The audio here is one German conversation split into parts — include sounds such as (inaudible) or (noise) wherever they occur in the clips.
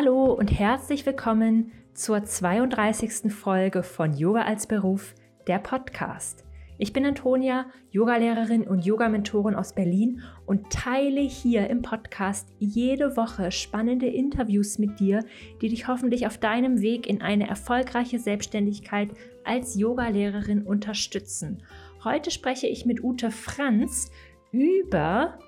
Hallo und herzlich willkommen zur 32. Folge von Yoga als Beruf, der Podcast. Ich bin Antonia, Yogalehrerin und Yogamentorin aus Berlin und teile hier im Podcast jede Woche spannende Interviews mit dir, die dich hoffentlich auf deinem Weg in eine erfolgreiche Selbstständigkeit als Yogalehrerin unterstützen. Heute spreche ich mit Ute Franz über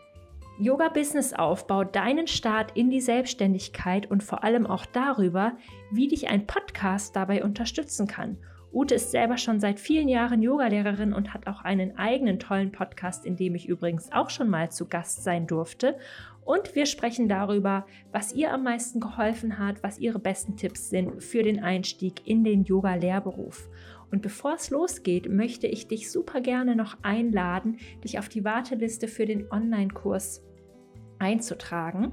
Yoga-Business-Aufbau, deinen Start in die Selbstständigkeit und vor allem auch darüber, wie dich ein Podcast dabei unterstützen kann. Ute ist selber schon seit vielen Jahren Yogalehrerin und hat auch einen eigenen tollen Podcast, in dem ich übrigens auch schon mal zu Gast sein durfte. Und wir sprechen darüber, was ihr am meisten geholfen hat, was ihre besten Tipps sind für den Einstieg in den Yoga-Lehrberuf. Und bevor es losgeht, möchte ich dich super gerne noch einladen, dich auf die Warteliste für den Online-Kurs einzutragen.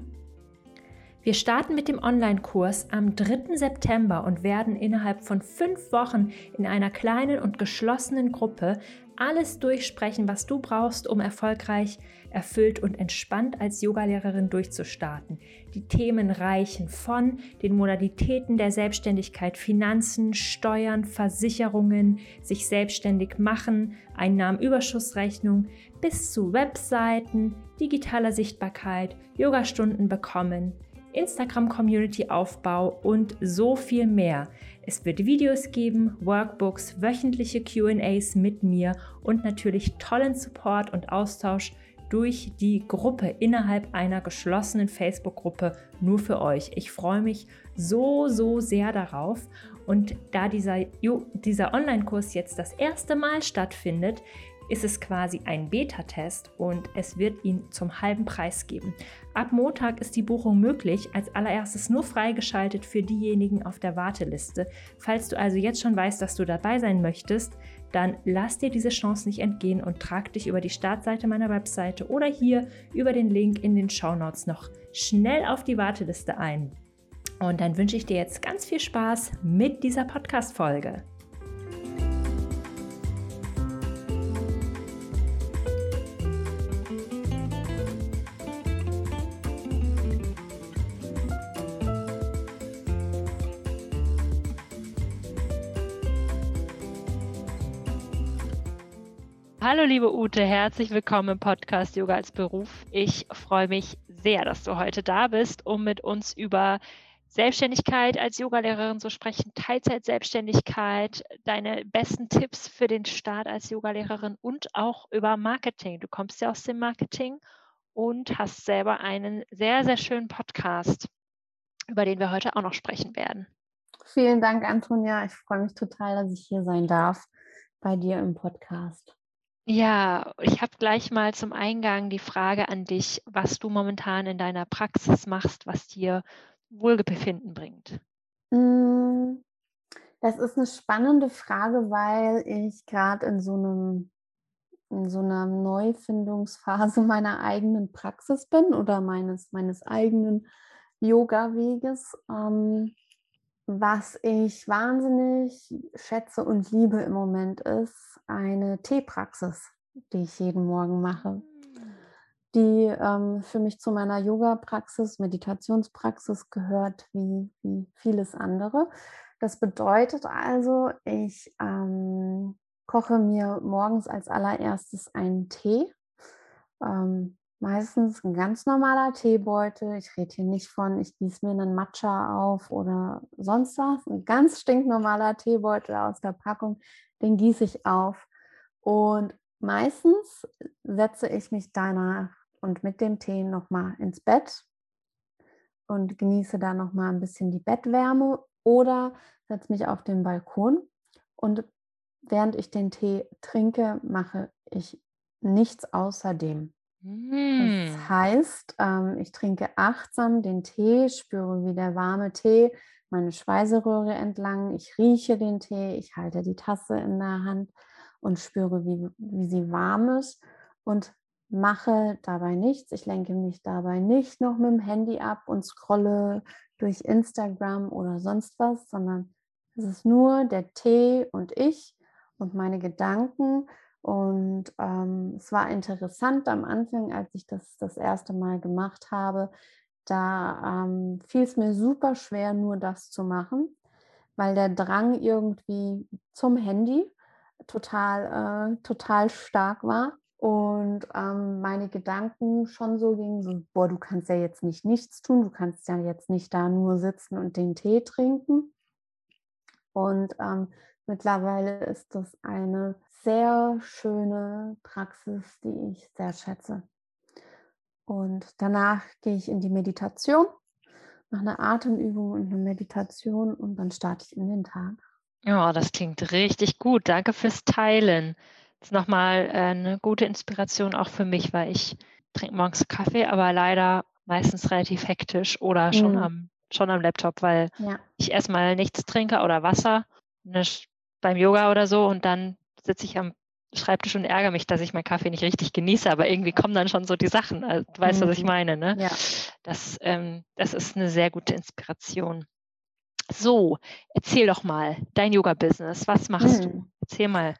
Wir starten mit dem Online-Kurs am 3. September und werden innerhalb von fünf Wochen in einer kleinen und geschlossenen Gruppe alles durchsprechen, was du brauchst, um erfolgreich, erfüllt und entspannt als Yogalehrerin durchzustarten. Die Themen reichen von den Modalitäten der Selbstständigkeit, Finanzen, Steuern, Versicherungen, sich selbstständig machen, Einnahmenüberschussrechnung bis zu Webseiten, digitaler Sichtbarkeit, Yogastunden bekommen, Instagram-Community-Aufbau und so viel mehr. Es wird Videos geben, Workbooks, wöchentliche QAs mit mir und natürlich tollen Support und Austausch durch die Gruppe innerhalb einer geschlossenen Facebook-Gruppe nur für euch. Ich freue mich so, so sehr darauf. Und da dieser, dieser Online-Kurs jetzt das erste Mal stattfindet, ist es quasi ein Beta-Test und es wird ihn zum halben Preis geben. Ab Montag ist die Buchung möglich, als allererstes nur freigeschaltet für diejenigen auf der Warteliste. Falls du also jetzt schon weißt, dass du dabei sein möchtest, dann lass dir diese Chance nicht entgehen und trag dich über die Startseite meiner Webseite oder hier über den Link in den Show Notes noch schnell auf die Warteliste ein. Und dann wünsche ich dir jetzt ganz viel Spaß mit dieser Podcast-Folge. Hallo liebe Ute, herzlich willkommen im Podcast Yoga als Beruf. Ich freue mich sehr, dass du heute da bist, um mit uns über Selbstständigkeit als Yogalehrerin zu sprechen, Teilzeit-Selbstständigkeit, deine besten Tipps für den Start als Yogalehrerin und auch über Marketing. Du kommst ja aus dem Marketing und hast selber einen sehr, sehr schönen Podcast, über den wir heute auch noch sprechen werden. Vielen Dank, Antonia. Ich freue mich total, dass ich hier sein darf bei dir im Podcast. Ja, ich habe gleich mal zum Eingang die Frage an dich, was du momentan in deiner Praxis machst, was dir Wohlbefinden bringt. Hm, das ist eine spannende Frage, weil ich gerade in so einem in so einer Neufindungsphase (laughs) meiner eigenen Praxis bin oder meines, meines eigenen Yoga-Weges. Ähm, was ich wahnsinnig schätze und liebe im Moment ist eine Teepraxis, die ich jeden Morgen mache, die ähm, für mich zu meiner Yoga-Praxis, Meditationspraxis gehört, wie, wie vieles andere. Das bedeutet also, ich ähm, koche mir morgens als allererstes einen Tee. Ähm, meistens ein ganz normaler Teebeutel. Ich rede hier nicht von, ich gieße mir einen Matcha auf oder sonst was. Ein ganz stinknormaler Teebeutel aus der Packung, den gieße ich auf. Und meistens setze ich mich danach und mit dem Tee nochmal ins Bett und genieße da nochmal ein bisschen die Bettwärme oder setze mich auf den Balkon und während ich den Tee trinke, mache ich nichts außerdem. Das hm. heißt, ähm, ich trinke achtsam den Tee, spüre, wie der warme Tee meine Speiseröhre entlang, ich rieche den Tee, ich halte die Tasse in der Hand und spüre, wie, wie sie warm ist und mache dabei nichts. Ich lenke mich dabei nicht noch mit dem Handy ab und scrolle durch Instagram oder sonst was, sondern es ist nur der Tee und ich und meine Gedanken und ähm, es war interessant am Anfang, als ich das das erste Mal gemacht habe, da ähm, fiel es mir super schwer, nur das zu machen, weil der Drang irgendwie zum Handy total, äh, total stark war und ähm, meine Gedanken schon so gingen, so, boah, du kannst ja jetzt nicht nichts tun, du kannst ja jetzt nicht da nur sitzen und den Tee trinken. Und ähm, mittlerweile ist das eine sehr schöne Praxis, die ich sehr schätze. Und danach gehe ich in die Meditation, mache eine Atemübung und eine Meditation und dann starte ich in den Tag. Ja, oh, das klingt richtig gut. Danke fürs Teilen. Das ist nochmal äh, eine gute Inspiration auch für mich, weil ich trinke morgens Kaffee, aber leider meistens relativ hektisch oder schon, mhm. am, schon am Laptop, weil ja. ich erstmal nichts trinke oder Wasser ne, beim Yoga oder so und dann sitze ich am Schreibtisch und ärgere mich, dass ich meinen Kaffee nicht richtig genieße, aber irgendwie kommen dann schon so die Sachen. Also, du weißt, mhm. was ich mhm. meine, ne? Ja. Das, ähm, das ist eine sehr gute Inspiration. So, erzähl doch mal dein Yoga-Business. Was machst mhm. du? Erzähl mal,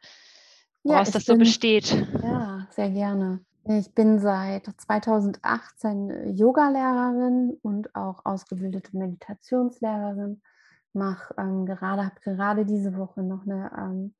woraus ja, das bin, so besteht. Ja, sehr gerne. Ich bin seit 2018 Yoga-Lehrerin und auch ausgebildete Meditationslehrerin. Mach ähm, gerade, habe gerade diese Woche noch eine ähm,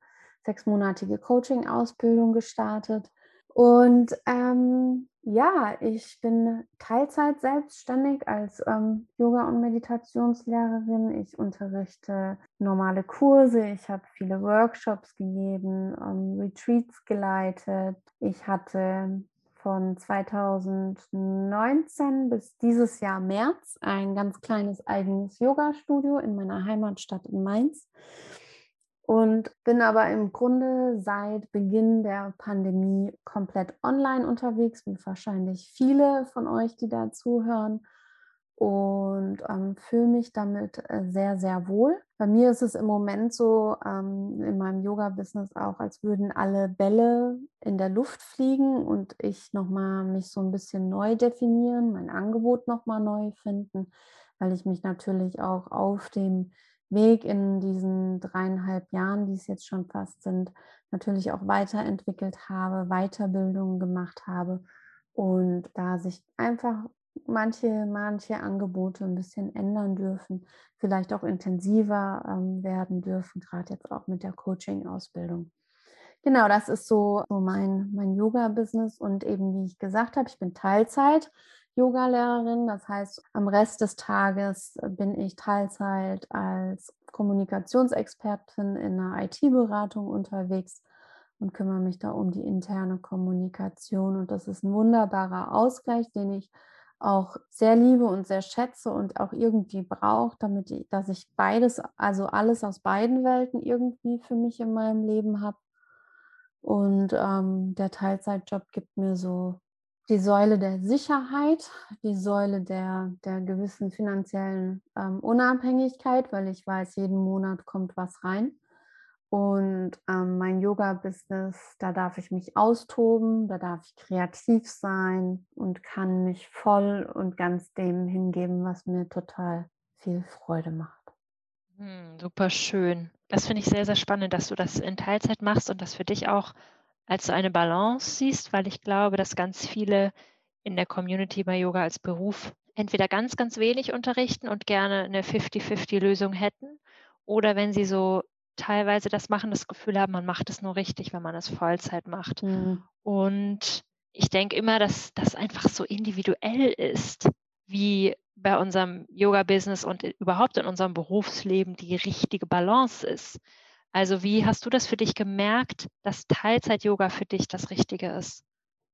sechsmonatige Coaching-Ausbildung gestartet. Und ähm, ja, ich bin Teilzeit selbstständig als ähm, Yoga- und Meditationslehrerin. Ich unterrichte normale Kurse, ich habe viele Workshops gegeben, ähm, Retreats geleitet. Ich hatte von 2019 bis dieses Jahr März ein ganz kleines eigenes Yoga-Studio in meiner Heimatstadt in Mainz. Und bin aber im Grunde seit Beginn der Pandemie komplett online unterwegs, wie wahrscheinlich viele von euch, die da zuhören und ähm, fühle mich damit äh, sehr, sehr wohl. Bei mir ist es im Moment so ähm, in meinem Yoga-Business auch, als würden alle Bälle in der Luft fliegen und ich nochmal mich so ein bisschen neu definieren, mein Angebot nochmal neu finden, weil ich mich natürlich auch auf dem Weg in diesen dreieinhalb Jahren, die es jetzt schon fast sind, natürlich auch weiterentwickelt habe, Weiterbildungen gemacht habe und da sich einfach manche, manche Angebote ein bisschen ändern dürfen, vielleicht auch intensiver ähm, werden dürfen, gerade jetzt auch mit der Coaching-Ausbildung. Genau, das ist so, so mein, mein Yoga-Business und eben, wie ich gesagt habe, ich bin Teilzeit. Yoga-Lehrerin. Das heißt, am Rest des Tages bin ich Teilzeit als Kommunikationsexpertin in einer IT-Beratung unterwegs und kümmere mich da um die interne Kommunikation. Und das ist ein wunderbarer Ausgleich, den ich auch sehr liebe und sehr schätze und auch irgendwie brauche, damit ich, dass ich beides, also alles aus beiden Welten irgendwie für mich in meinem Leben habe. Und ähm, der Teilzeitjob gibt mir so die Säule der Sicherheit, die Säule der, der gewissen finanziellen ähm, Unabhängigkeit, weil ich weiß, jeden Monat kommt was rein. Und ähm, mein Yoga-Business, da darf ich mich austoben, da darf ich kreativ sein und kann mich voll und ganz dem hingeben, was mir total viel Freude macht. Hm, super schön. Das finde ich sehr, sehr spannend, dass du das in Teilzeit machst und das für dich auch als so eine Balance siehst, weil ich glaube, dass ganz viele in der Community bei Yoga als Beruf entweder ganz, ganz wenig unterrichten und gerne eine 50-50-Lösung hätten oder wenn sie so teilweise das machen, das Gefühl haben, man macht es nur richtig, wenn man es Vollzeit macht. Mhm. Und ich denke immer, dass das einfach so individuell ist, wie bei unserem Yoga-Business und überhaupt in unserem Berufsleben die richtige Balance ist. Also wie hast du das für dich gemerkt, dass Teilzeit-Yoga für dich das Richtige ist?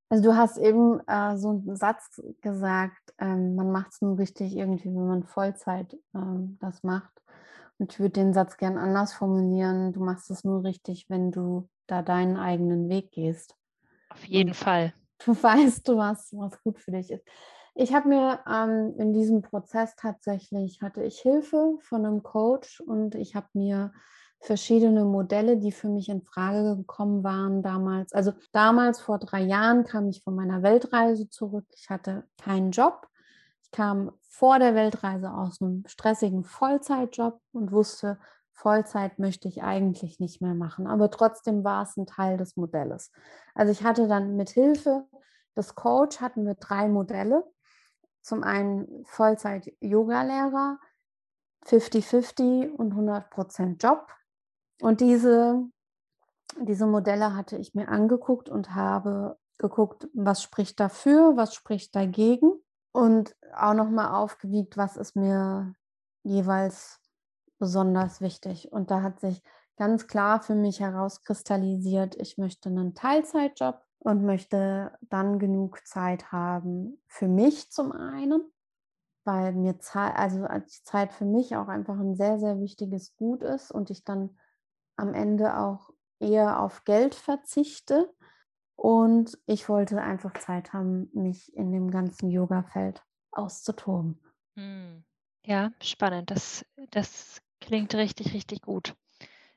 Also du hast eben äh, so einen Satz gesagt, ähm, man macht es nur richtig irgendwie, wenn man Vollzeit ähm, das macht. Und ich würde den Satz gern anders formulieren. Du machst es nur richtig, wenn du da deinen eigenen Weg gehst. Auf jeden Und Fall. Du (laughs) weißt, du was, was gut für dich ist. Ich habe mir ähm, in diesem Prozess tatsächlich, hatte ich Hilfe von einem Coach und ich habe mir verschiedene Modelle, die für mich in Frage gekommen waren damals. Also damals vor drei Jahren kam ich von meiner Weltreise zurück. Ich hatte keinen Job. Ich kam vor der Weltreise aus einem stressigen Vollzeitjob und wusste, Vollzeit möchte ich eigentlich nicht mehr machen. Aber trotzdem war es ein Teil des Modells. Also ich hatte dann mit Hilfe des Coach hatten wir drei Modelle zum einen Vollzeit-Yoga-Lehrer, 50-50 und 100% Job. Und diese, diese Modelle hatte ich mir angeguckt und habe geguckt, was spricht dafür, was spricht dagegen und auch nochmal aufgewiegt, was ist mir jeweils besonders wichtig. Und da hat sich ganz klar für mich herauskristallisiert, ich möchte einen Teilzeitjob und möchte dann genug Zeit haben für mich zum einen, weil mir Zeit, also die Zeit für mich auch einfach ein sehr, sehr wichtiges Gut ist und ich dann am Ende auch eher auf Geld verzichte. Und ich wollte einfach Zeit haben, mich in dem ganzen Yoga-Feld auszutoben. Hm. Ja, spannend. Das, das klingt richtig, richtig gut.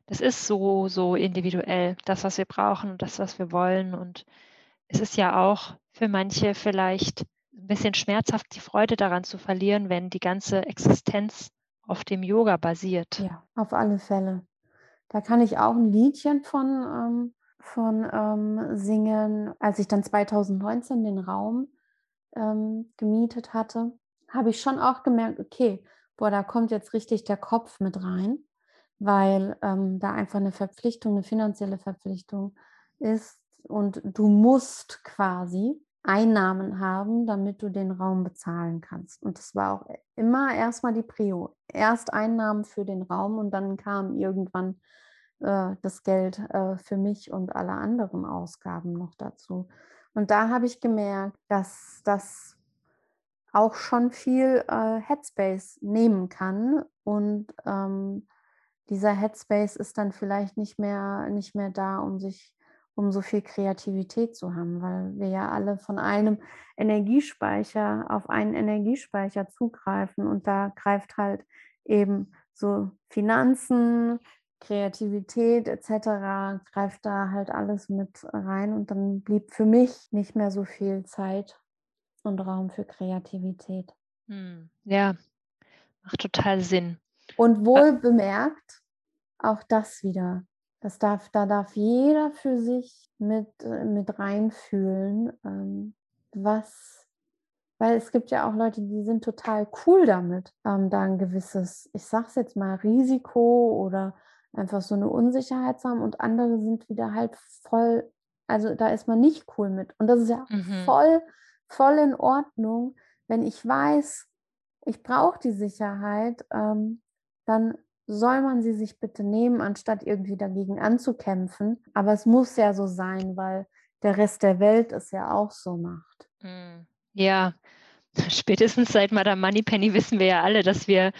Das ist so, so individuell, das, was wir brauchen und das, was wir wollen. Und es ist ja auch für manche vielleicht ein bisschen schmerzhaft, die Freude daran zu verlieren, wenn die ganze Existenz auf dem Yoga basiert. Ja, auf alle Fälle. Da kann ich auch ein Liedchen von, ähm, von ähm, singen. Als ich dann 2019 den Raum ähm, gemietet hatte, habe ich schon auch gemerkt, okay, boah, da kommt jetzt richtig der Kopf mit rein, weil ähm, da einfach eine Verpflichtung, eine finanzielle Verpflichtung ist und du musst quasi Einnahmen haben, damit du den Raum bezahlen kannst. Und das war auch immer erstmal die Prio. Erst Einnahmen für den Raum und dann kam irgendwann äh, das Geld äh, für mich und alle anderen Ausgaben noch dazu. Und da habe ich gemerkt, dass das auch schon viel äh, Headspace nehmen kann und ähm, dieser Headspace ist dann vielleicht nicht mehr, nicht mehr da, um sich um so viel Kreativität zu haben, weil wir ja alle von einem Energiespeicher auf einen Energiespeicher zugreifen und da greift halt eben so Finanzen, Kreativität etc. greift da halt alles mit rein und dann blieb für mich nicht mehr so viel Zeit und Raum für Kreativität. Hm, ja, macht total Sinn. Und wohl bemerkt, auch das wieder. Das darf, da darf jeder für sich mit, äh, mit reinfühlen, ähm, was, weil es gibt ja auch Leute, die sind total cool damit, ähm, da ein gewisses, ich sag's jetzt mal, Risiko oder einfach so eine Unsicherheit zu haben und andere sind wieder halt voll, also da ist man nicht cool mit. Und das ist ja mhm. voll, voll in Ordnung, wenn ich weiß, ich brauche die Sicherheit, ähm, dann soll man sie sich bitte nehmen, anstatt irgendwie dagegen anzukämpfen. Aber es muss ja so sein, weil der Rest der Welt es ja auch so macht. Hm. Ja, (laughs) spätestens seit Madame Moneypenny wissen wir ja alle, dass wir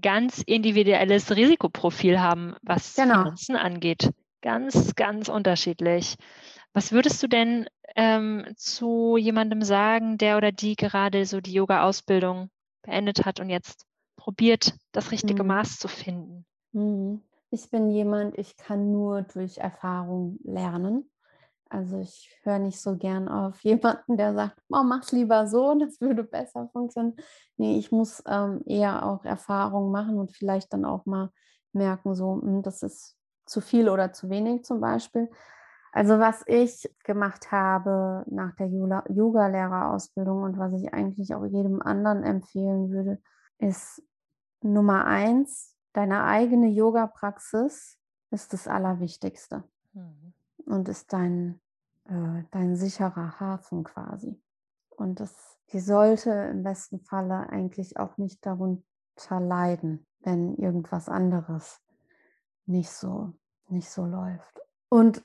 ganz individuelles Risikoprofil haben, was genau. Finanzen angeht. Ganz, ganz unterschiedlich. Was würdest du denn ähm, zu jemandem sagen, der oder die gerade so die Yoga-Ausbildung beendet hat und jetzt probiert, das richtige mhm. Maß zu finden? Mhm. Ich bin jemand, ich kann nur durch Erfahrung lernen. Also ich höre nicht so gern auf (laughs) jemanden, der sagt, oh, mach's lieber so, (laughs) das würde besser funktionieren. Nee, ich muss ähm, eher auch Erfahrungen machen und vielleicht dann auch mal merken, so, hm, das ist zu viel oder zu wenig zum Beispiel. Also was ich gemacht habe nach der Yoga-Lehrerausbildung und was ich eigentlich auch jedem anderen empfehlen würde, ist Nummer eins, deine eigene Yoga-Praxis ist das Allerwichtigste mhm. und ist dein, äh, dein sicherer Hafen quasi. Und das, die sollte im besten Falle eigentlich auch nicht darunter leiden, wenn irgendwas anderes nicht so, nicht so läuft. Und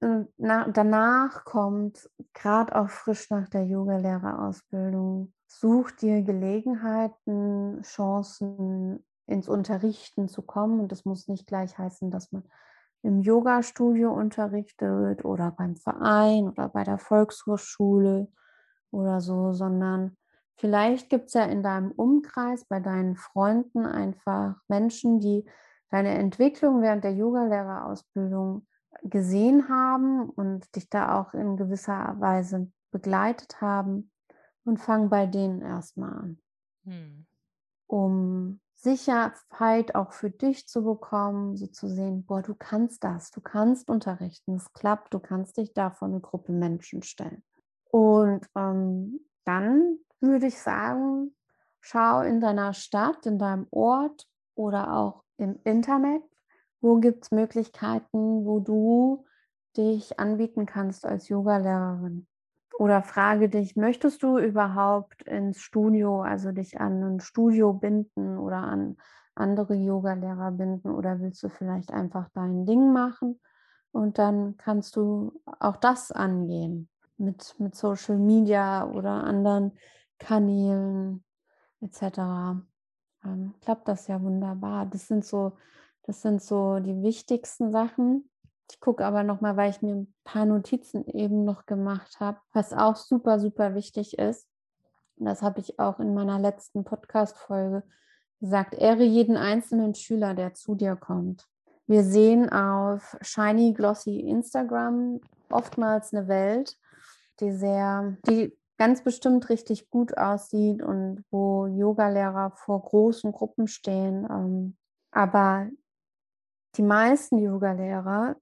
äh, na, danach kommt, gerade auch frisch nach der Yogalehrerausbildung, such dir Gelegenheiten, Chancen ins Unterrichten zu kommen. Und das muss nicht gleich heißen, dass man im Yoga-Studio unterrichtet oder beim Verein oder bei der Volkshochschule oder so, sondern vielleicht gibt es ja in deinem Umkreis, bei deinen Freunden einfach Menschen, die deine Entwicklung während der Yogalehrerausbildung gesehen haben und dich da auch in gewisser Weise begleitet haben und fang bei denen erstmal an, hm. um Sicherheit auch für dich zu bekommen, so zu sehen, boah, du kannst das, du kannst unterrichten, es klappt, du kannst dich da vor eine Gruppe Menschen stellen. Und ähm, dann würde ich sagen, schau in deiner Stadt, in deinem Ort oder auch im Internet, wo gibt es Möglichkeiten, wo du dich anbieten kannst als Yogalehrerin. Oder frage dich, möchtest du überhaupt ins Studio, also dich an ein Studio binden oder an andere Yogalehrer binden oder willst du vielleicht einfach dein Ding machen und dann kannst du auch das angehen mit, mit Social Media oder anderen Kanälen etc. Ähm, klappt das ja wunderbar. Das sind so, das sind so die wichtigsten Sachen. Ich gucke aber nochmal, weil ich mir ein paar Notizen eben noch gemacht habe, was auch super, super wichtig ist. Das habe ich auch in meiner letzten Podcast-Folge gesagt. Ehre jeden einzelnen Schüler, der zu dir kommt. Wir sehen auf Shiny Glossy Instagram oftmals eine Welt, die sehr, die ganz bestimmt richtig gut aussieht und wo Yogalehrer vor großen Gruppen stehen. Ähm, aber die meisten Yogalehrer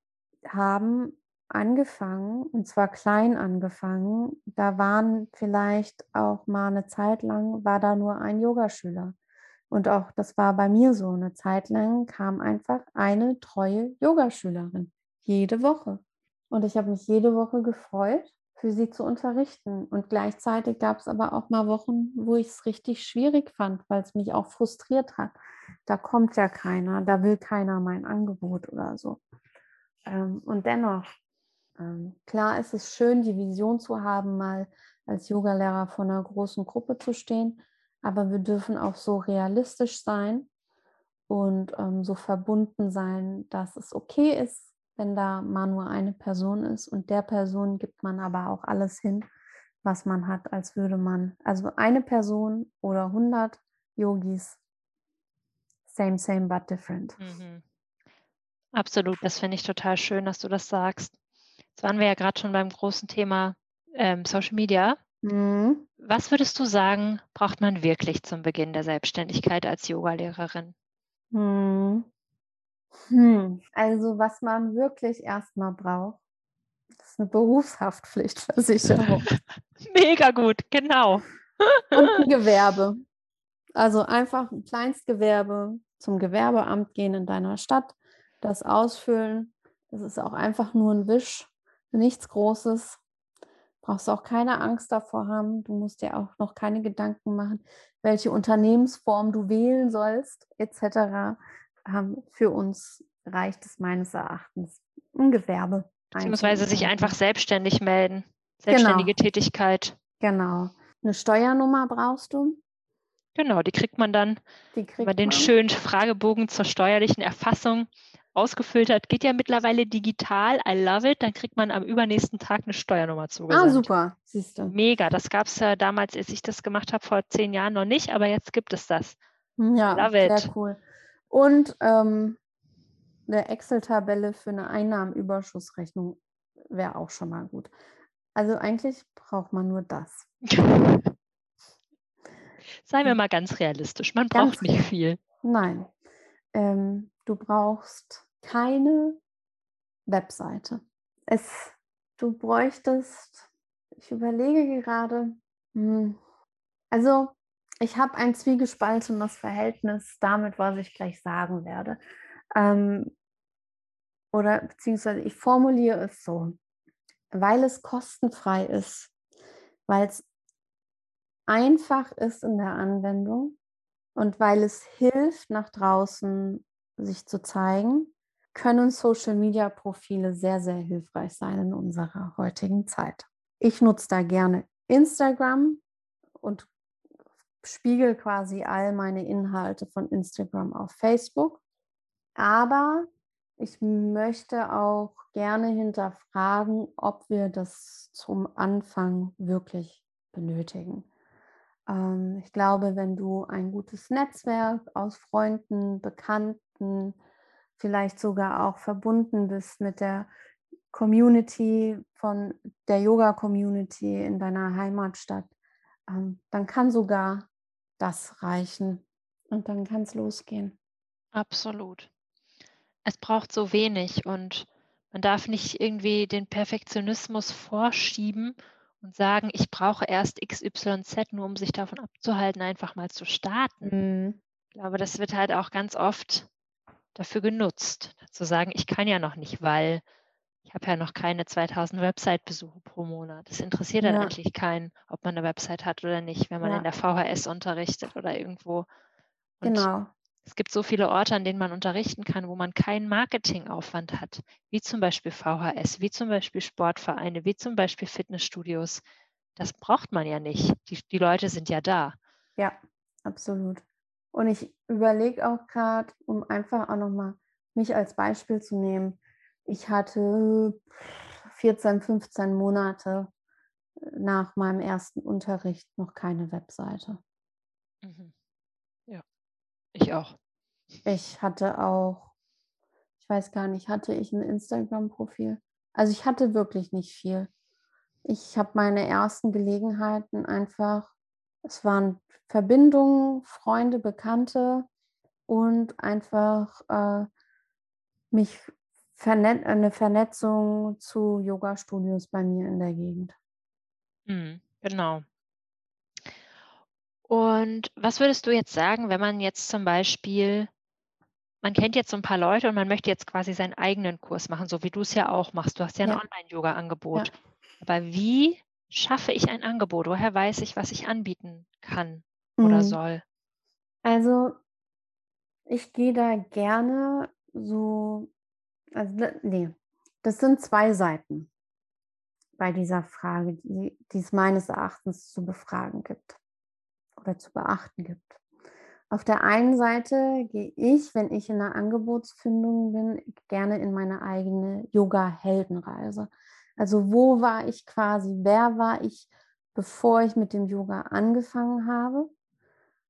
haben angefangen, und zwar klein angefangen. Da waren vielleicht auch mal eine Zeit lang, war da nur ein Yogaschüler. Und auch das war bei mir so. Eine Zeit lang kam einfach eine treue Yogaschülerin jede Woche. Und ich habe mich jede Woche gefreut, für sie zu unterrichten. Und gleichzeitig gab es aber auch mal Wochen, wo ich es richtig schwierig fand, weil es mich auch frustriert hat. Da kommt ja keiner, da will keiner mein Angebot oder so. Ähm, und dennoch, ähm, klar ist es schön, die Vision zu haben, mal als Yogalehrer vor einer großen Gruppe zu stehen, aber wir dürfen auch so realistisch sein und ähm, so verbunden sein, dass es okay ist, wenn da mal nur eine Person ist und der Person gibt man aber auch alles hin, was man hat, als würde man, also eine Person oder 100 Yogis, same, same, but different. Mhm. Absolut, das finde ich total schön, dass du das sagst. Jetzt waren wir ja gerade schon beim großen Thema ähm, Social Media. Mhm. Was würdest du sagen, braucht man wirklich zum Beginn der Selbstständigkeit als Yogalehrerin? Mhm. Hm, also was man wirklich erstmal braucht, ist eine Berufshaftpflichtversicherung. (laughs) Mega gut, genau. Und ein (laughs) Gewerbe. Also einfach ein Kleinstgewerbe zum Gewerbeamt gehen in deiner Stadt, das ausfüllen. Das ist auch einfach nur ein Wisch, nichts Großes. Brauchst auch keine Angst davor haben. Du musst dir auch noch keine Gedanken machen, welche Unternehmensform du wählen sollst, etc ähm, für uns reicht es meines Erachtens ein Gewerbe. Beziehungsweise sich einfach selbstständig melden. Selbstständige genau. Tätigkeit. Genau. Eine Steuernummer brauchst du. Genau, die kriegt man dann, kriegt wenn man den schönen Fragebogen zur steuerlichen Erfassung ausgefüllt hat. Geht ja mittlerweile digital. I love it. Dann kriegt man am übernächsten Tag eine Steuernummer zugesandt. Ah, super. Siehst du. Mega. Das gab es ja damals, als ich das gemacht habe, vor zehn Jahren noch nicht, aber jetzt gibt es das. Ja, love it. sehr cool. Und ähm, eine Excel-Tabelle für eine Einnahmenüberschussrechnung wäre auch schon mal gut. Also eigentlich braucht man nur das. (laughs) Seien wir mal ganz realistisch. Man braucht ganz nicht viel. Nein. Ähm, du brauchst keine Webseite. Es, du bräuchtest, ich überlege gerade, hm, also ich habe ein zwiegespaltenes Verhältnis damit, was ich gleich sagen werde. Ähm, oder beziehungsweise ich formuliere es so, weil es kostenfrei ist, weil es einfach ist in der Anwendung und weil es hilft, nach draußen sich zu zeigen, können Social-Media-Profile sehr, sehr hilfreich sein in unserer heutigen Zeit. Ich nutze da gerne Instagram und spiegel quasi all meine Inhalte von Instagram auf Facebook. Aber ich möchte auch gerne hinterfragen, ob wir das zum Anfang wirklich benötigen. Ähm, ich glaube, wenn du ein gutes Netzwerk aus Freunden, Bekannten, vielleicht sogar auch verbunden bist mit der Community von der Yoga-Community in deiner Heimatstadt, ähm, dann kann sogar das reichen und dann kann es losgehen. Absolut. Es braucht so wenig und man darf nicht irgendwie den Perfektionismus vorschieben und sagen, ich brauche erst XYZ, nur um sich davon abzuhalten, einfach mal zu starten. Mhm. Ich glaube, das wird halt auch ganz oft dafür genutzt, zu sagen, ich kann ja noch nicht, weil ich habe ja noch keine 2000 Website-Besuche pro Monat. Das interessiert ja. dann eigentlich keinen, ob man eine Website hat oder nicht, wenn man ja. in der VHS unterrichtet oder irgendwo. Und genau. Es gibt so viele Orte, an denen man unterrichten kann, wo man keinen Marketingaufwand hat, wie zum Beispiel VHS, wie zum Beispiel Sportvereine, wie zum Beispiel Fitnessstudios. Das braucht man ja nicht. Die, die Leute sind ja da. Ja, absolut. Und ich überlege auch gerade, um einfach auch nochmal mich als Beispiel zu nehmen. Ich hatte 14, 15 Monate nach meinem ersten Unterricht noch keine Webseite. Mhm. Ich auch. Ich hatte auch, ich weiß gar nicht, hatte ich ein Instagram-Profil? Also ich hatte wirklich nicht viel. Ich habe meine ersten Gelegenheiten einfach, es waren Verbindungen, Freunde, Bekannte und einfach äh, mich vernet eine Vernetzung zu Yoga-Studios bei mir in der Gegend. Mhm, genau. Und was würdest du jetzt sagen, wenn man jetzt zum Beispiel, man kennt jetzt so ein paar Leute und man möchte jetzt quasi seinen eigenen Kurs machen, so wie du es ja auch machst. Du hast ja ein Ja. Online-Yoga-Angebot. Ja. Aber wie schaffe ich ein Angebot? Woher weiß ich, was ich anbieten kann oder Mhm. soll? Also, ich gehe da gerne so also, ne das sind zwei Seiten bei dieser Frage, die die es meines Erachtens zu befragen gibt oder zu beachten gibt. Auf der einen Seite gehe ich, wenn ich in einer Angebotsfindung bin, gerne in meine eigene Yoga-Heldenreise. Also wo war ich quasi, wer war ich, bevor ich mit dem Yoga angefangen habe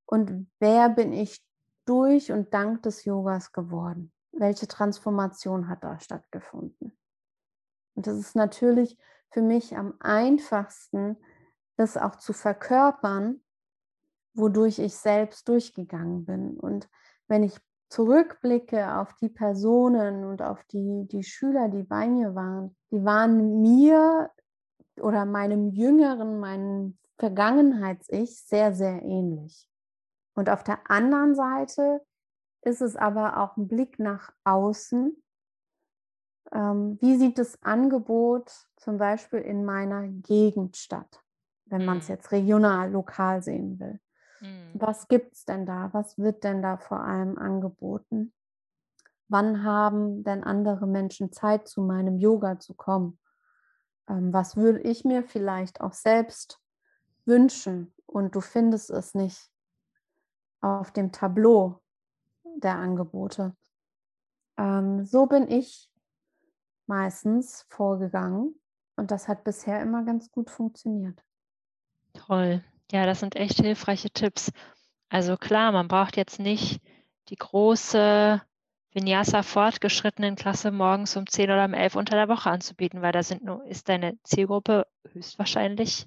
und wer bin ich durch und dank des Yogas geworden? Welche Transformation hat da stattgefunden? Und das ist natürlich für mich am einfachsten, das auch zu verkörpern, wodurch ich selbst durchgegangen bin. Und wenn ich zurückblicke auf die Personen und auf die, die Schüler, die bei mir waren, die waren mir oder meinem jüngeren, meinem Vergangenheits-Ich sehr, sehr ähnlich. Und auf der anderen Seite ist es aber auch ein Blick nach außen. Ähm, wie sieht das Angebot zum Beispiel in meiner Gegend statt, wenn man es mhm. jetzt regional, lokal sehen will? Mhm. Was gibt es denn da? Was wird denn da vor allem angeboten? Wann haben denn andere Menschen Zeit, zu meinem Yoga zu kommen? Ähm, was würde ich mir vielleicht auch selbst wünschen und du findest es nicht auf dem Tableau der Angebote? Ähm, so bin ich meistens vorgegangen und das hat bisher immer ganz gut funktioniert. Toll. Ja, das sind echt hilfreiche Tipps. Also klar, man braucht jetzt nicht die große Vinyasa fortgeschrittenen Klasse morgens um 10 oder um 11 unter der Woche anzubieten, weil da sind nur, ist deine Zielgruppe höchstwahrscheinlich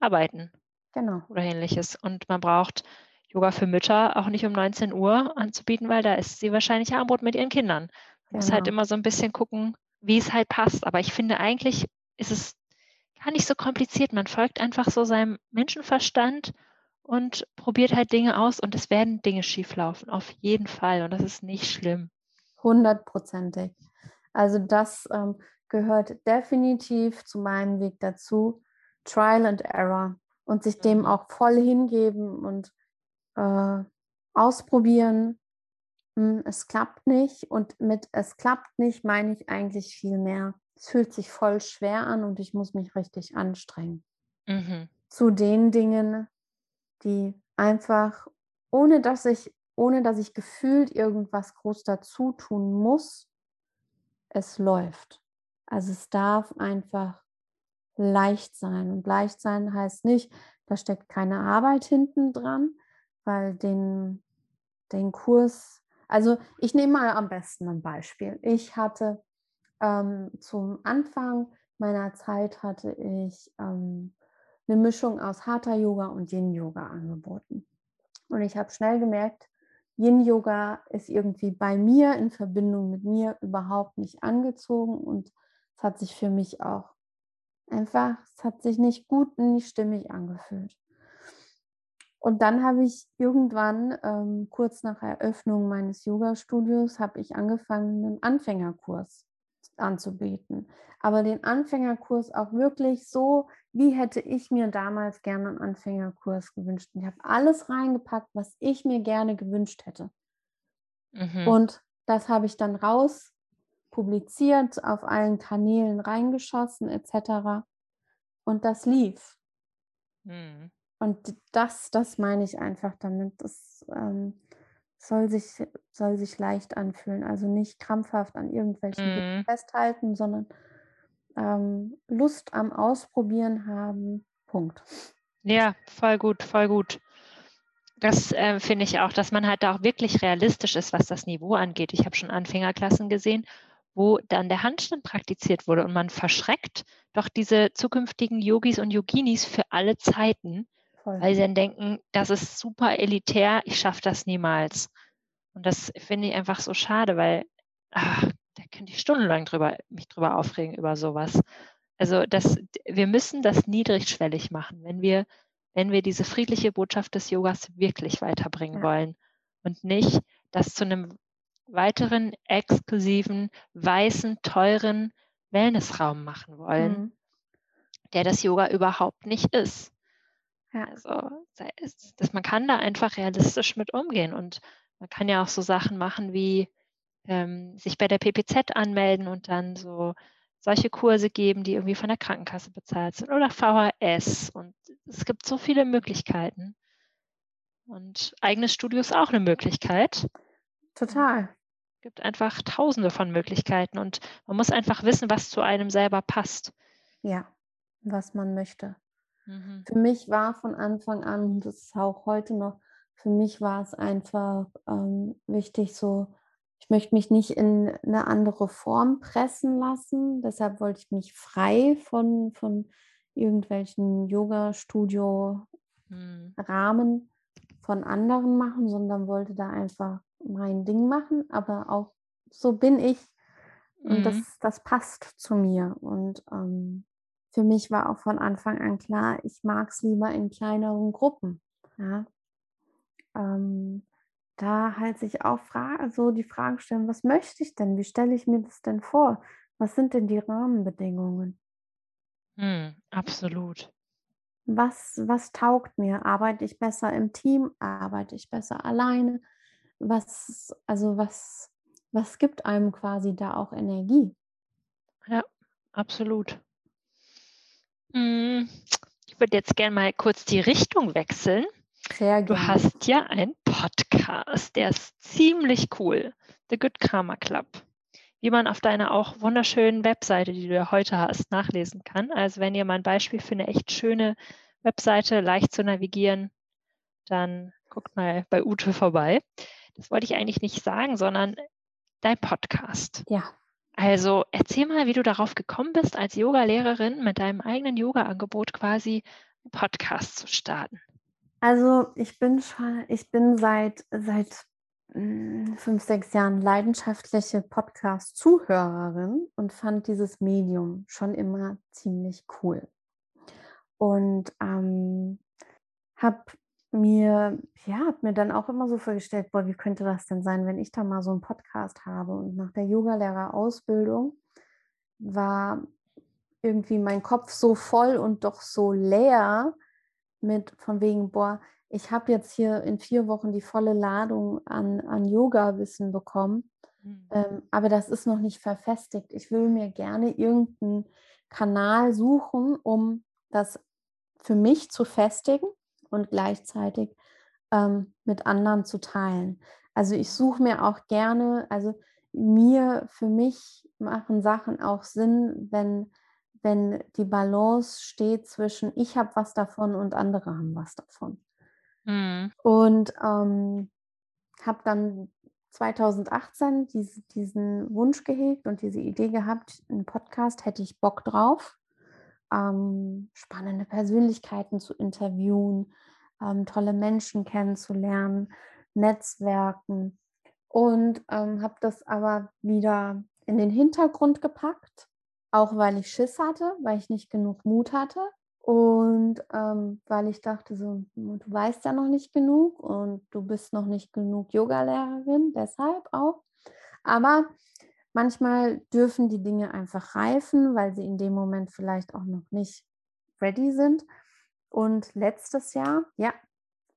Arbeiten Genau. oder ähnliches. Und man braucht Yoga für Mütter auch nicht um 19 Uhr anzubieten, weil da ist sie wahrscheinlich Armut mit ihren Kindern. Man muss halt genau. immer so ein bisschen gucken, wie es halt passt. Aber ich finde eigentlich ist es gar nicht so kompliziert. Man folgt einfach so seinem Menschenverstand und probiert halt Dinge aus und es werden Dinge schieflaufen, auf jeden Fall. Und das ist nicht schlimm. Hundertprozentig. Also das ähm, gehört definitiv zu meinem Weg dazu. Trial and Error und sich dem mhm. auch voll hingeben und äh, ausprobieren. Hm, es klappt nicht und mit es klappt nicht meine ich eigentlich viel mehr es fühlt sich voll schwer an und ich muss mich richtig anstrengen. Mhm. Zu den Dingen, die einfach, ohne dass ich, ohne dass ich gefühlt irgendwas groß dazu tun muss, es läuft. Also es darf einfach leicht sein. Und leicht sein heißt nicht, da steckt keine Arbeit hinten dran, weil den, den Kurs, also ich nehme mal am besten ein Beispiel. Ich hatte ähm, zum Anfang meiner Zeit hatte ich ähm, eine Mischung aus Hatha Yoga und Yin Yoga angeboten. Und ich habe schnell gemerkt, Yin Yoga ist irgendwie bei mir in Verbindung mit mir überhaupt nicht angezogen und es hat sich für mich auch Einfach, es hat sich nicht gut, nicht stimmig angefühlt. Und dann habe ich irgendwann, ähm, kurz nach Eröffnung meines Yoga-Studios, habe ich angefangen, einen Anfängerkurs anzubieten. Aber den Anfängerkurs auch wirklich so, wie hätte ich mir damals gerne einen Anfängerkurs gewünscht. Und ich habe alles reingepackt, was ich mir gerne gewünscht hätte. Mhm. Und das habe ich dann raus publiziert, auf allen Kanälen reingeschossen etc. Und das lief. Mhm. Und das, das meine ich einfach damit. Das ähm, soll, sich, soll sich leicht anfühlen. Also nicht krampfhaft an irgendwelchen mhm. festhalten, sondern ähm, Lust am Ausprobieren haben. Punkt. Ja, voll gut, voll gut. Das äh, finde ich auch, dass man halt da auch wirklich realistisch ist, was das Niveau angeht. Ich habe schon Anfängerklassen gesehen, wo dann der Handstand praktiziert wurde und man verschreckt doch diese zukünftigen Yogis und Yoginis für alle Zeiten, Voll. weil sie dann denken, das ist super elitär, ich schaffe das niemals. Und das finde ich einfach so schade, weil ach, da könnte ich stundenlang drüber, mich drüber aufregen über sowas. Also das, wir müssen das niedrigschwellig machen, wenn wir, wenn wir diese friedliche Botschaft des Yogas wirklich weiterbringen ja. wollen und nicht das zu einem weiteren exklusiven, weißen, teuren Wellnessraum machen wollen, mhm. der das Yoga überhaupt nicht ist. Ja. Also das, man kann da einfach realistisch mit umgehen und man kann ja auch so Sachen machen wie ähm, sich bei der PPZ anmelden und dann so solche Kurse geben, die irgendwie von der Krankenkasse bezahlt sind oder VHS und es gibt so viele Möglichkeiten. Und eigenes Studio ist auch eine Möglichkeit. Total. Es gibt einfach tausende von Möglichkeiten und man muss einfach wissen, was zu einem selber passt. Ja, was man möchte. Mhm. Für mich war von Anfang an, das ist auch heute noch, für mich war es einfach ähm, wichtig, so, ich möchte mich nicht in eine andere Form pressen lassen. Deshalb wollte ich mich frei von, von irgendwelchen Yoga-Studio-Rahmen mhm. von anderen machen, sondern wollte da einfach mein Ding machen, aber auch so bin ich und mhm. das, das passt zu mir. Und ähm, für mich war auch von Anfang an klar, ich mag es lieber in kleineren Gruppen. Ja? Ähm, da halt sich auch Frage, so die Frage stellen, was möchte ich denn? Wie stelle ich mir das denn vor? Was sind denn die Rahmenbedingungen? Hm, absolut. Was, was taugt mir? Arbeite ich besser im Team? Arbeite ich besser alleine? was, also was, was gibt einem quasi da auch Energie? Ja, absolut. Hm, ich würde jetzt gerne mal kurz die Richtung wechseln. Sehr gerne. Du hast ja einen Podcast, der ist ziemlich cool. The Good Karma Club. Wie man auf deiner auch wunderschönen Webseite, die du ja heute hast, nachlesen kann. Also wenn ihr mal ein Beispiel für eine echt schöne Webseite, leicht zu navigieren, dann guckt mal bei Ute vorbei das wollte ich eigentlich nicht sagen, sondern dein Podcast. Ja. Also erzähl mal, wie du darauf gekommen bist, als Yoga-Lehrerin mit deinem eigenen Yoga-Angebot quasi einen Podcast zu starten. Also ich bin schon, ich bin seit, seit hm, fünf, sechs Jahren leidenschaftliche Podcast-Zuhörerin und fand dieses Medium schon immer ziemlich cool. Und ähm, habe mir, ja, habe mir dann auch immer so vorgestellt, boah, wie könnte das denn sein, wenn ich da mal so einen Podcast habe? Und nach der Yogalehrerausbildung war irgendwie mein Kopf so voll und doch so leer mit von wegen, boah, ich habe jetzt hier in vier Wochen die volle Ladung an, an Yoga-Wissen bekommen, mhm. ähm, aber das ist noch nicht verfestigt. Ich will mir gerne irgendeinen Kanal suchen, um das für mich zu festigen und gleichzeitig ähm, mit anderen zu teilen. Also ich suche mir auch gerne, also mir, für mich machen Sachen auch Sinn, wenn, wenn die Balance steht zwischen ich habe was davon und andere haben was davon. Mhm. Und ähm, habe dann 2018 diese, diesen Wunsch gehegt und diese Idee gehabt, einen Podcast hätte ich Bock drauf ähm, spannende Persönlichkeiten zu interviewen, ähm, tolle Menschen kennenzulernen, Netzwerken und ähm, habe das aber wieder in den Hintergrund gepackt, Auch weil ich Schiss hatte, weil ich nicht genug Mut hatte und ähm, weil ich dachte, so, du weißt ja noch nicht genug und du bist noch nicht genug Yogalehrerin, deshalb auch. Aber manchmal dürfen die Dinge einfach reifen, weil sie in dem Moment vielleicht auch noch nicht ready sind. Und letztes Jahr, ja,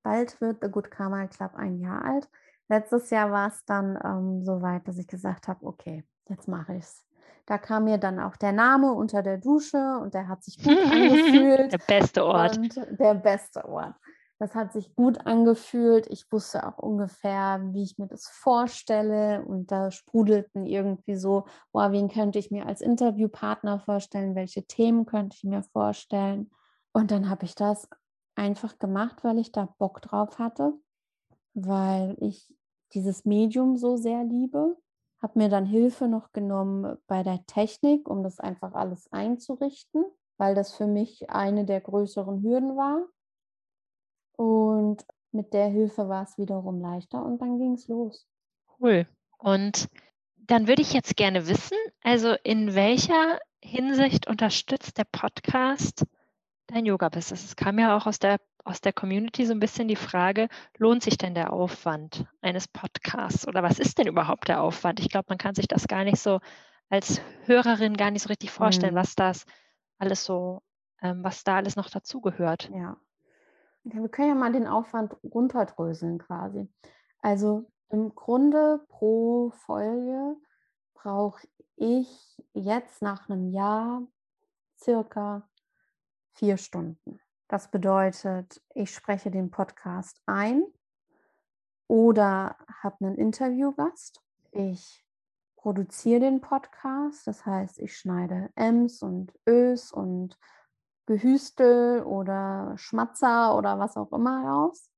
bald wird The Good Karma Club ein Jahr alt. Letztes Jahr war es dann ähm, so weit, dass ich gesagt habe, okay, jetzt mache ich es. Da kam mir dann auch der Name unter der Dusche und der hat sich gut (laughs) angefühlt. Der beste Ort. Und der beste Ort. Das hat sich gut angefühlt. Ich wusste auch ungefähr, wie ich mir das vorstelle. Und da sprudelten irgendwie so, boah, wen könnte ich mir als Interviewpartner vorstellen? Welche Themen könnte ich mir vorstellen? Und dann habe ich das einfach gemacht, weil ich da Bock drauf hatte, weil ich dieses Medium so sehr liebe. Habe mir dann Hilfe noch genommen bei der Technik, um das einfach alles einzurichten, weil das für mich eine der größeren Hürden war. Und mit der Hilfe war es wiederum leichter und dann ging es los. Cool. Und dann würde ich jetzt gerne wissen, also in welcher Hinsicht unterstützt der Podcast dein Yoga-Business? Es kam ja auch aus der aus der Community so ein bisschen die Frage, lohnt sich denn der Aufwand eines Podcasts oder was ist denn überhaupt der Aufwand? Ich glaube, man kann sich das gar nicht so als Hörerin gar nicht so richtig vorstellen, mhm. was das alles so, ähm, was da alles noch dazugehört. Ja. Wir können ja mal den Aufwand runterdröseln quasi. Also im Grunde pro Folge brauche ich jetzt nach einem Jahr circa vier Stunden. Das bedeutet, ich spreche den Podcast ein oder habe einen Interviewgast. Ich produziere den Podcast, das heißt, ich schneide Ms und Ös und Gehüstel oder Schmatzer oder was auch immer raus,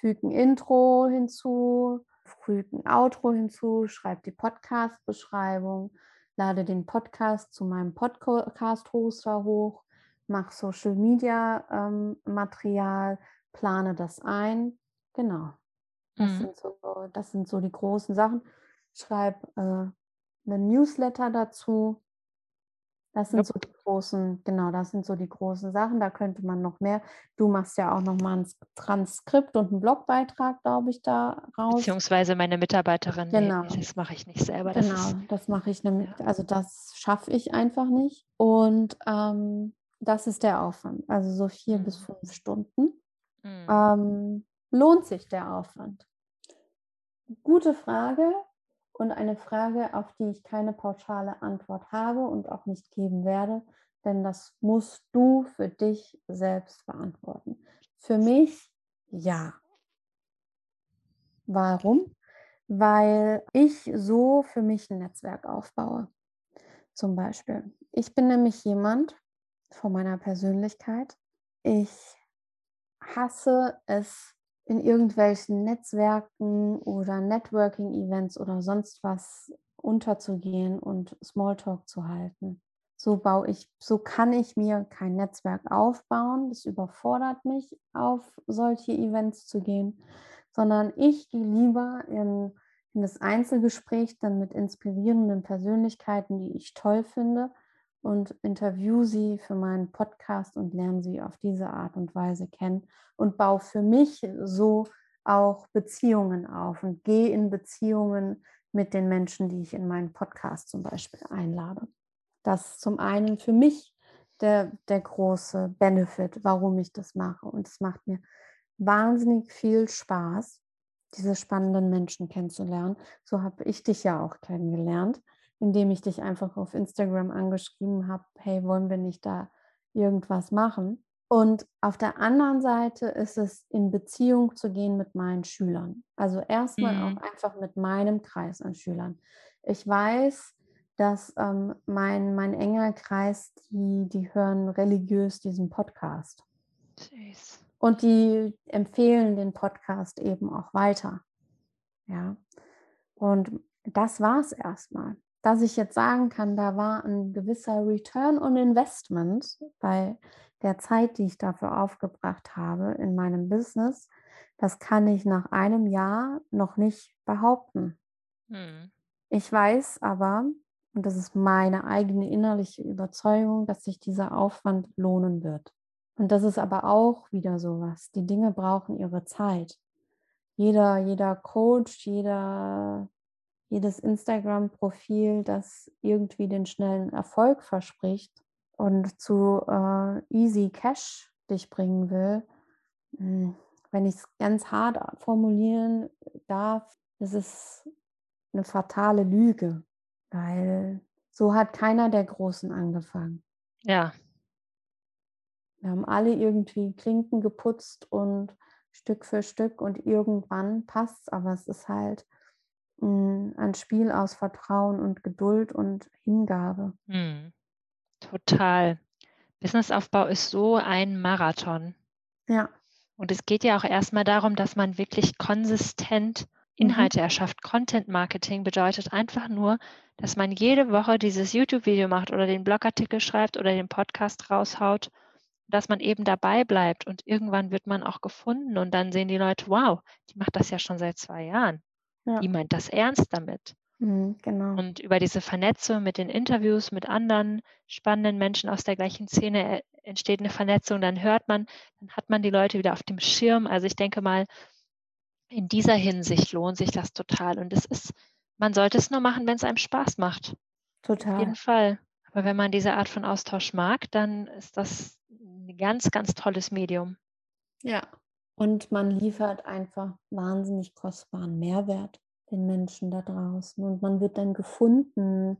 füge ein Intro hinzu, füge ein Outro hinzu, schreibe die Podcast-Beschreibung, lade den Podcast zu meinem Podcast-Hoster hoch mache Social Media ähm, Material, plane das ein. Genau. Das, mhm. sind so, das sind so die großen Sachen. Schreibe äh, einen Newsletter dazu. Das sind yep. so die großen, genau, das sind so die großen Sachen. Da könnte man noch mehr. Du machst ja auch noch mal ein Transkript und einen Blogbeitrag, glaube ich, da raus. Beziehungsweise meine Mitarbeiterin. Genau. Nee, das mache ich nicht selber. Das genau, ist, das mache ich nämlich. Ja. Also das schaffe ich einfach nicht. Und ähm, das ist der Aufwand, also so vier mhm. bis fünf Stunden. Mhm. Ähm, lohnt sich der Aufwand? Gute Frage und eine Frage, auf die ich keine pauschale Antwort habe und auch nicht geben werde, denn das musst du für dich selbst beantworten. Für mich ja. Warum? Weil ich so für mich ein Netzwerk aufbaue. Zum Beispiel. Ich bin nämlich jemand, von meiner Persönlichkeit. Ich hasse es, in irgendwelchen Netzwerken oder Networking-Events oder sonst was unterzugehen und Smalltalk zu halten. So baue ich, so kann ich mir kein Netzwerk aufbauen. Das überfordert mich, auf solche Events zu gehen, sondern ich gehe lieber in, in das Einzelgespräch dann mit inspirierenden Persönlichkeiten, die ich toll finde und interview sie für meinen Podcast und lerne sie auf diese Art und Weise kennen und baue für mich so auch Beziehungen auf und gehe in Beziehungen mit den Menschen, die ich in meinen Podcast zum Beispiel einlade. Das ist zum einen für mich der, der große Benefit, warum ich das mache. Und es macht mir wahnsinnig viel Spaß, diese spannenden Menschen kennenzulernen. So habe ich dich ja auch kennengelernt indem ich dich einfach auf Instagram angeschrieben habe, hey, wollen wir nicht da irgendwas machen? Und auf der anderen Seite ist es in Beziehung zu gehen mit meinen Schülern. Also erstmal mhm. auch einfach mit meinem Kreis an Schülern. Ich weiß, dass ähm, mein, mein enger Kreis, die, die hören religiös diesen Podcast. Jeez. Und die empfehlen den Podcast eben auch weiter. Ja. Und das war es erstmal dass ich jetzt sagen kann, da war ein gewisser Return on Investment bei der Zeit, die ich dafür aufgebracht habe in meinem Business, das kann ich nach einem Jahr noch nicht behaupten. Hm. Ich weiß aber, Und das ist meine eigene innerliche Überzeugung, dass sich dieser Aufwand lohnen wird. Und das ist aber auch wieder sowas. Die Dinge brauchen ihre Zeit. Jeder, jeder Coach, jeder, jedes Instagram-Profil, das irgendwie den schnellen Erfolg verspricht und zu äh, Easy Cash dich bringen will, hm, wenn ich es ganz hart formulieren darf, ist eine fatale Lüge, weil so hat keiner der Großen angefangen. Ja. Wir haben alle irgendwie Klinken geputzt und Stück für Stück und irgendwann passt es, aber es ist halt ein Spiel aus Vertrauen und Geduld und Hingabe. Hm. Total. Businessaufbau ist so ein Marathon. Ja. Und es geht ja auch erstmal darum, dass man wirklich konsistent mhm. Inhalte mhm. erschafft. Content Marketing bedeutet einfach nur, dass man jede Woche dieses YouTube-Video macht oder den Blogartikel schreibt oder den Podcast raushaut, dass man eben dabei bleibt und irgendwann wird man auch gefunden und dann sehen die Leute, wow, die macht das ja schon seit zwei Jahren. Ja. Die meint das ernst damit. Mhm, genau. Und über diese Vernetzung mit den Interviews mit anderen spannenden Menschen aus der gleichen Szene äh, entsteht eine Vernetzung, dann hört man, dann hat man die Leute wieder auf dem Schirm. Also ich denke mal, in dieser Hinsicht lohnt sich das total. Und es ist, man sollte es nur machen, wenn es einem Spaß macht. Total. Auf jeden Fall. Aber wenn man diese Art von Austausch mag, dann ist das ein ganz, ganz tolles Medium. Ja. Und man liefert einfach wahnsinnig kostbaren Mehrwert den Menschen da draußen. Und man wird dann gefunden,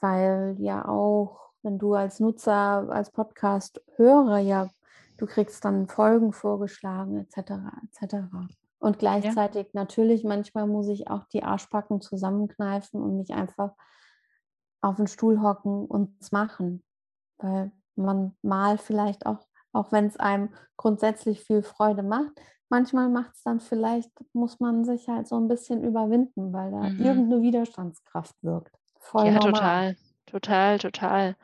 weil ja auch, wenn du als Nutzer, als Podcast-Hörer ja, du kriegst dann Folgen vorgeschlagen, etc., etc. Und gleichzeitig ja. natürlich, manchmal muss ich auch die Arschbacken zusammenkneifen und mich einfach auf den Stuhl hocken und es machen. Weil man mal vielleicht auch, auch wenn es einem grundsätzlich viel Freude macht, manchmal macht es dann vielleicht, muss man sich halt so ein bisschen überwinden, weil da mhm. irgendeine Widerstandskraft wirkt. Voll ja, normal. total, total, total.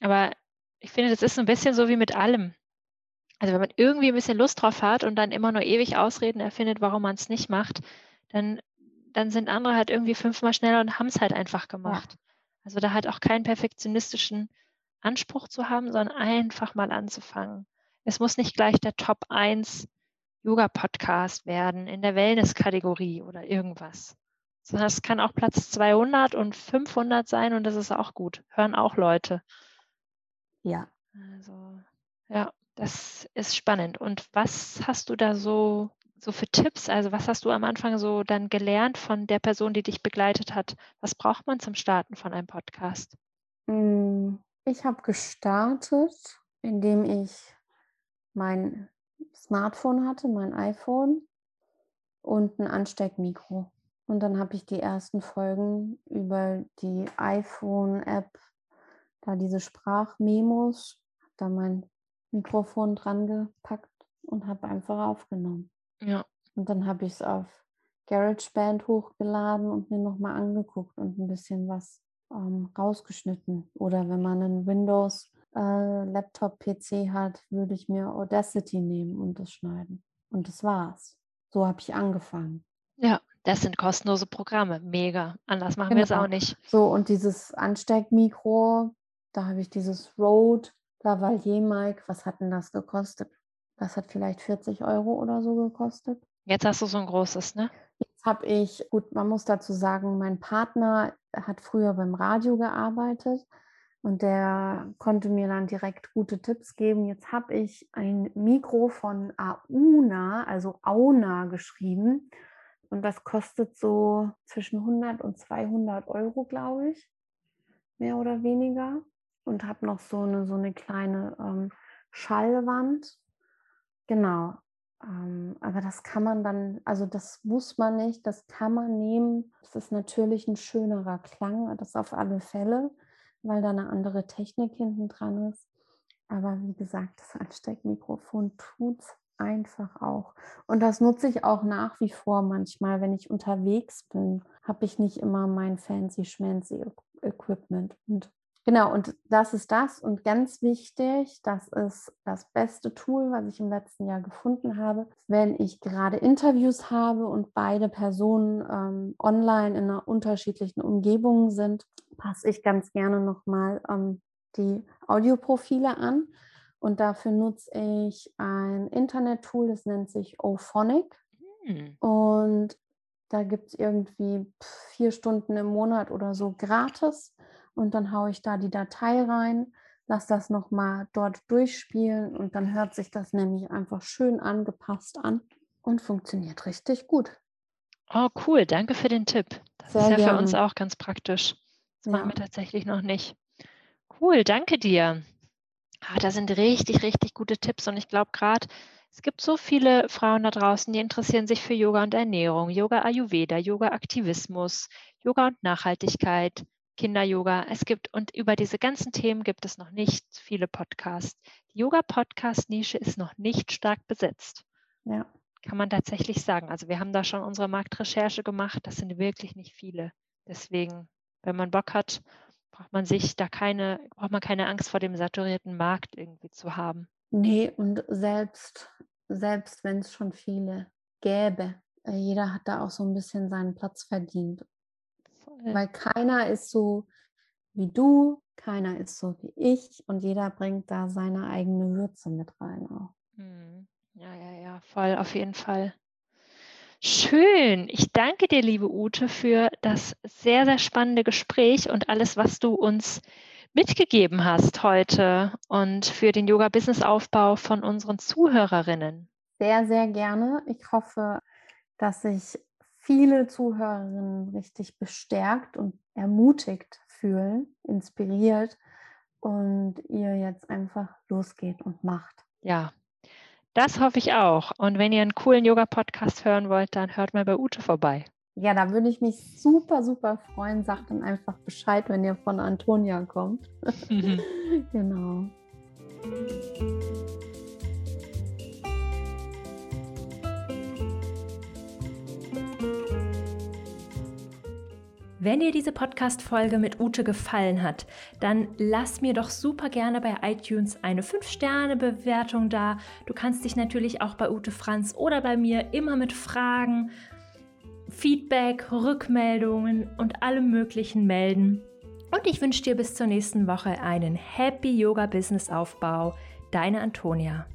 Aber ich finde, das ist ein bisschen so wie mit allem. Also wenn man irgendwie ein bisschen Lust drauf hat und dann immer nur ewig Ausreden erfindet, warum man es nicht macht, dann, dann sind andere halt irgendwie fünfmal schneller und haben es halt einfach gemacht. Ja. Also da halt auch keinen perfektionistischen Anspruch zu haben, sondern einfach mal anzufangen. Es muss nicht gleich der Top 1 Yoga-Podcast werden in der Wellness-Kategorie oder irgendwas. Sondern es kann auch Platz 200 und 500 sein und das ist auch gut. Hören auch Leute. Ja. Also, ja, das ist spannend. Und was hast du da so, so für Tipps? Also, was hast du am Anfang so dann gelernt von der Person, die dich begleitet hat? Was braucht man zum Starten von einem Podcast? Hm, ich habe gestartet, indem ich mein Smartphone hatte, mein iPhone und ein Ansteckmikro. Und dann habe ich die ersten Folgen über die iPhone-App, da diese Sprachmemos, da mein Mikrofon dran gepackt und habe einfach aufgenommen. Ja. Und dann habe ich es auf GarageBand hochgeladen und mir nochmal angeguckt und ein bisschen was ähm, rausgeschnitten. Oder wenn man einen Windows äh, hat, würde ich mir Audacity nehmen und das schneiden. Und das war's. So habe ich angefangen. Ja, das sind kostenlose Programme. Mega. Anders machen genau. wir es auch nicht. So, und dieses Ansteckmikro, da habe ich dieses Rode Lavalier Mic. Was hat denn das gekostet? Das hat vielleicht 40 Euro oder so gekostet. Jetzt hast du so ein großes, ne? Habe ich, gut, man muss dazu sagen, mein Partner hat früher beim Radio gearbeitet und der konnte mir dann direkt gute Tipps geben. Jetzt habe ich ein Mikro von Auna, also Auna geschrieben. Und das kostet so zwischen 100 und 200 Euro, glaube ich, mehr oder weniger. Und habe noch so eine, so eine kleine ähm, Schallwand. Genau. Ähm, aber das kann man dann, also das muss man nicht, das kann man nehmen. Das ist natürlich ein schönerer Klang, das auf alle Fälle weil da eine andere Technik hinten dran ist. Aber wie gesagt, das Ansteckmikrofon tut es einfach auch. Und das nutze ich auch nach wie vor manchmal, wenn ich unterwegs bin, habe ich nicht immer mein fancy schmancy Equipment. Und Genau, und das ist das. Und ganz wichtig, das ist das beste Tool, was ich im letzten Jahr gefunden habe, wenn ich gerade Interviews habe und beide Personen ähm, online in einer unterschiedlichen Umgebung sind, passe ich ganz gerne nochmal ähm, die Audioprofile an. Und dafür nutze ich ein Internet-Tool, das nennt sich Ophonic. Hm. Und da gibt es irgendwie vier Stunden im Monat oder so gratis und dann haue ich da die Datei rein, lasse das nochmal dort durchspielen und dann hört sich das nämlich einfach schön angepasst an und funktioniert richtig gut. Oh, cool. Danke für den Tipp. Das Sehr ist ja gerne. für uns auch ganz praktisch. Das ja. machen wir tatsächlich noch nicht. Cool, danke dir. Ah, da sind richtig, richtig gute Tipps und ich glaube gerade, es gibt so viele Frauen da draußen, die interessieren sich für Yoga und Ernährung, Yoga Ayurveda, Yoga Aktivismus, Yoga und Nachhaltigkeit, Kinder-Yoga. Es gibt, und über diese ganzen Themen gibt es noch nicht viele Podcasts. Die Yoga-Podcast-Nische ist noch nicht stark besetzt. Ja. Kann man tatsächlich sagen. Also wir haben da schon unsere Marktrecherche gemacht. Das sind wirklich nicht viele. Deswegen, wenn man Bock hat, braucht man sich da keine, braucht man keine Angst vor dem saturierten Markt irgendwie zu haben. Nee, und selbst, selbst wenn es schon viele gäbe, äh, jeder hat da auch so ein bisschen seinen Platz verdient. Weil keiner ist so wie du, keiner ist so wie ich und jeder bringt da seine eigene Würze mit rein auch. Mhm. Ja, ja, ja, voll, auf jeden Fall. Schön. Ich danke dir, liebe Ute, für das sehr, sehr spannende Gespräch und alles, was du uns mitgegeben hast heute und für den Yoga-Business-Aufbau von unseren Zuhörerinnen. Sehr, sehr gerne. Ich hoffe, dass ich viele Zuhörerinnen richtig bestärkt und ermutigt fühlen, inspiriert und ihr jetzt einfach losgeht und macht. Ja, das hoffe ich auch. Und wenn ihr einen coolen Yoga-Podcast hören wollt, dann hört mal bei Ute vorbei. Ja, da würde ich mich super, super freuen. Sagt dann einfach Bescheid, wenn ihr von Antonia kommt. Mhm. (laughs) genau. Wenn dir diese Podcast-Folge mit Ute gefallen hat, dann lass mir doch super gerne bei iTunes eine 5-Sterne-Bewertung da. Du kannst dich natürlich auch bei Ute Franz oder bei mir immer mit Fragen, Feedback, Rückmeldungen und allem Möglichen melden. Und ich wünsche dir bis zur nächsten Woche einen Happy Yoga Business Aufbau. Deine Antonia.